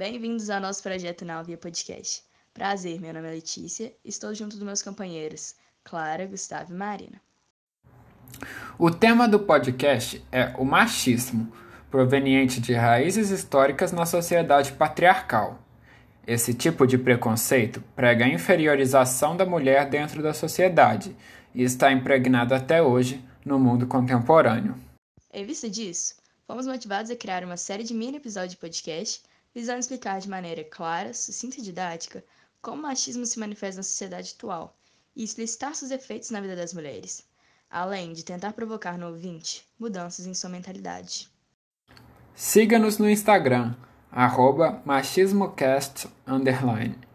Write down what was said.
Bem-vindos ao nosso projeto Na Via Podcast. Prazer, meu nome é Letícia e estou junto dos meus companheiros Clara, Gustavo e Marina. O tema do podcast é o machismo, proveniente de raízes históricas na sociedade patriarcal. Esse tipo de preconceito prega a inferiorização da mulher dentro da sociedade e está impregnado até hoje no mundo contemporâneo. Em vista disso, fomos motivados a criar uma série de mini episódios de podcast visando explicar de maneira clara, sucinta e didática como o machismo se manifesta na sociedade atual e explicitar seus efeitos na vida das mulheres, além de tentar provocar no ouvinte mudanças em sua mentalidade. Siga-nos no Instagram, arroba machismocast__.